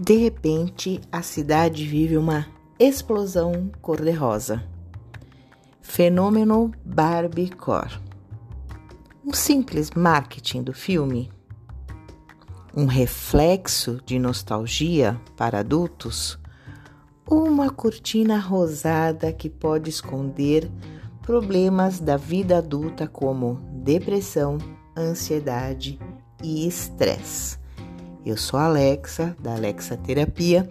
De repente, a cidade vive uma explosão cor-de-rosa. Fenômeno Barbiecore. Um simples marketing do filme? Um reflexo de nostalgia para adultos? Uma cortina rosada que pode esconder problemas da vida adulta como depressão, ansiedade e estresse. Eu sou Alexa, da Alexa Terapia,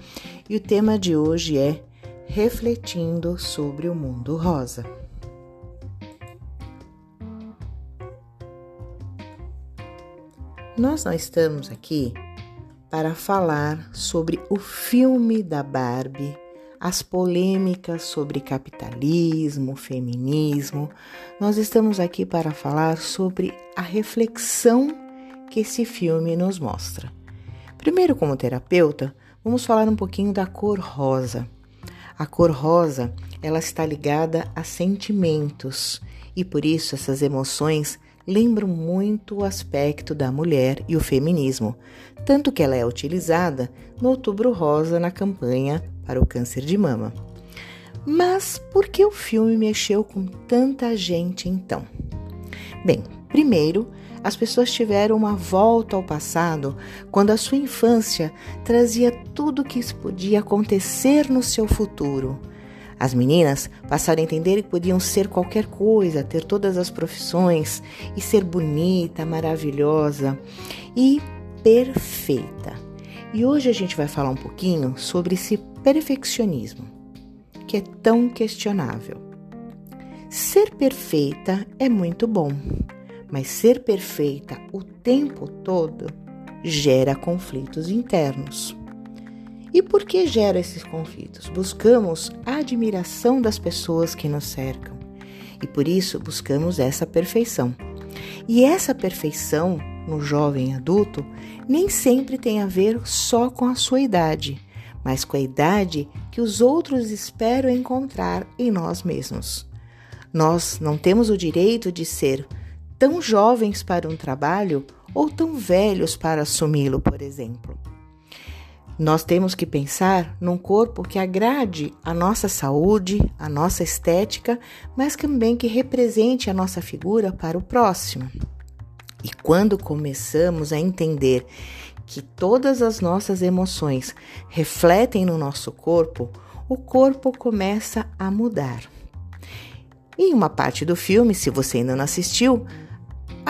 e o tema de hoje é Refletindo sobre o Mundo Rosa. Nós não estamos aqui para falar sobre o filme da Barbie, as polêmicas sobre capitalismo, feminismo. Nós estamos aqui para falar sobre a reflexão que esse filme nos mostra. Primeiro, como terapeuta, vamos falar um pouquinho da cor rosa. A cor rosa, ela está ligada a sentimentos e por isso essas emoções lembram muito o aspecto da mulher e o feminismo, tanto que ela é utilizada no Outubro Rosa na campanha para o câncer de mama. Mas por que o filme mexeu com tanta gente então? Bem, primeiro, as pessoas tiveram uma volta ao passado quando a sua infância trazia tudo o que podia acontecer no seu futuro. As meninas passaram a entender que podiam ser qualquer coisa, ter todas as profissões e ser bonita, maravilhosa e perfeita. E hoje a gente vai falar um pouquinho sobre esse perfeccionismo, que é tão questionável. Ser perfeita é muito bom, mas ser perfeita o tempo todo gera conflitos internos. E por que gera esses conflitos? Buscamos a admiração das pessoas que nos cercam e por isso buscamos essa perfeição. E essa perfeição no jovem adulto nem sempre tem a ver só com a sua idade, mas com a idade que os outros esperam encontrar em nós mesmos. Nós não temos o direito de ser tão jovens para um trabalho ou tão velhos para assumi-lo, por exemplo. Nós temos que pensar num corpo que agrade a nossa saúde, a nossa estética, mas também que represente a nossa figura para o próximo. E quando começamos a entender que todas as nossas emoções refletem no nosso corpo, o corpo começa a mudar. Em uma parte do filme, se você ainda não assistiu,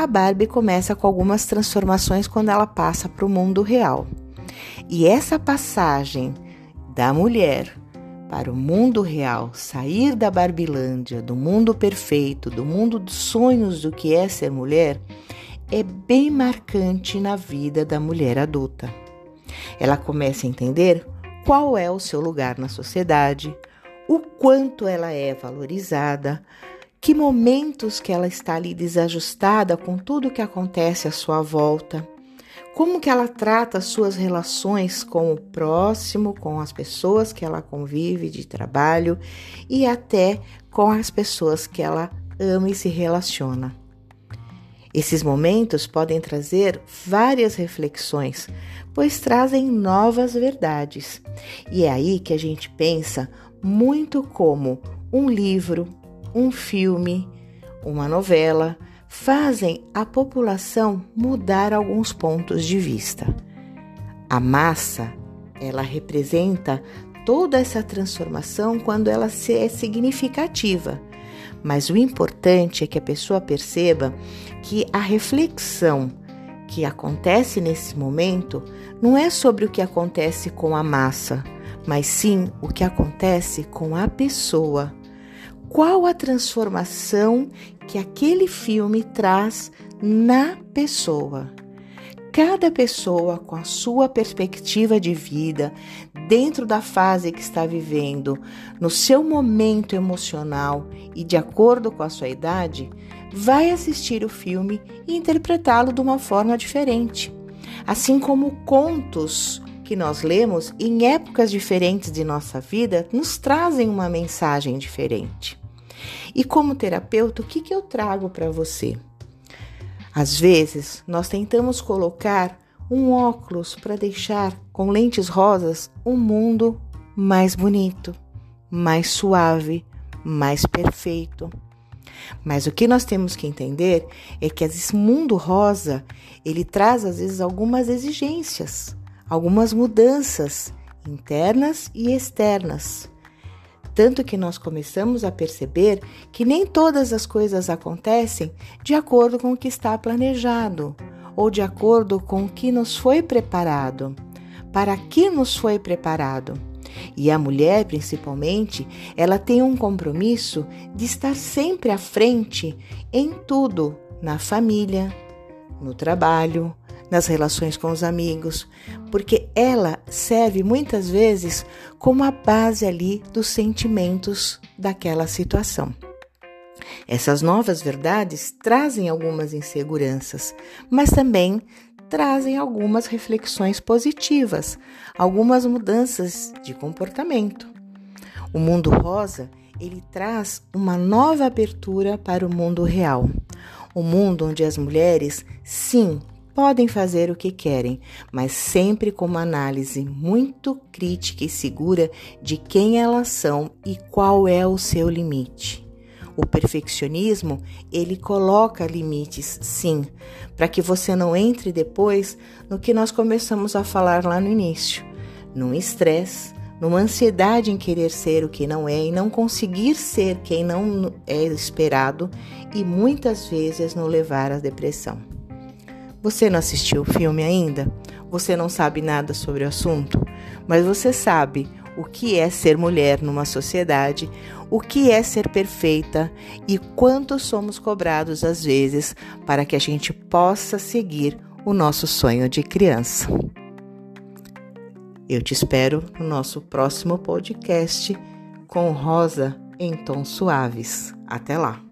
a Barbie começa com algumas transformações quando ela passa para o mundo real. E essa passagem da mulher para o mundo real, sair da Barbilândia, do mundo perfeito, do mundo dos sonhos do que é ser mulher, é bem marcante na vida da mulher adulta. Ela começa a entender qual é o seu lugar na sociedade, o quanto ela é valorizada, que momentos que ela está ali desajustada com tudo que acontece à sua volta, como que ela trata as suas relações com o próximo, com as pessoas que ela convive de trabalho e até com as pessoas que ela ama e se relaciona. Esses momentos podem trazer várias reflexões, pois trazem novas verdades. E é aí que a gente pensa muito como um livro, um filme, uma novela, fazem a população mudar alguns pontos de vista. A massa, ela representa toda essa transformação quando ela é significativa. Mas o importante é que a pessoa perceba que a reflexão que acontece nesse momento não é sobre o que acontece com a massa, mas sim o que acontece com a pessoa qual a transformação que aquele filme traz na pessoa. Cada pessoa, com a sua perspectiva de vida, dentro da fase que está vivendo, no seu momento emocional e de acordo com a sua idade, vai assistir o filme e interpretá-lo de uma forma diferente. Assim como contos que nós lemos em épocas diferentes de nossa vida nos trazem uma mensagem diferente. E como terapeuta, o que, que eu trago para você? Às vezes, nós tentamos colocar um óculos para deixar com lentes rosas um mundo mais bonito, mais suave, mais perfeito. Mas o que nós temos que entender é que esse mundo rosa, ele traz às vezes algumas exigências, algumas mudanças internas e externas. Tanto que nós começamos a perceber que nem todas as coisas acontecem de acordo com o que está planejado ou de acordo com o que nos foi preparado. Para que nos foi preparado? E a mulher, principalmente, ela tem um compromisso de estar sempre à frente em tudo, na família, no trabalho, nas relações com os amigos, porque ela serve muitas vezes como a base ali dos sentimentos daquela situação. Essas novas verdades trazem algumas inseguranças, mas também trazem algumas reflexões positivas, algumas mudanças de comportamento. O mundo rosa, ele traz uma nova abertura para o mundo real. O mundo onde as mulheres, sim, podem fazer o que querem, mas sempre com uma análise muito crítica e segura de quem elas são e qual é o seu limite. O perfeccionismo, ele coloca limites, sim, para que você não entre depois no que nós começamos a falar lá no início, num estresse, numa ansiedade em querer ser o que não é e não conseguir ser quem não é esperado e muitas vezes no levar à depressão. Você não assistiu o filme ainda? Você não sabe nada sobre o assunto? Mas você sabe o que é ser mulher numa sociedade, o que é ser perfeita e quanto somos cobrados às vezes para que a gente possa seguir o nosso sonho de criança. Eu te espero no nosso próximo podcast com Rosa em tons suaves. Até lá!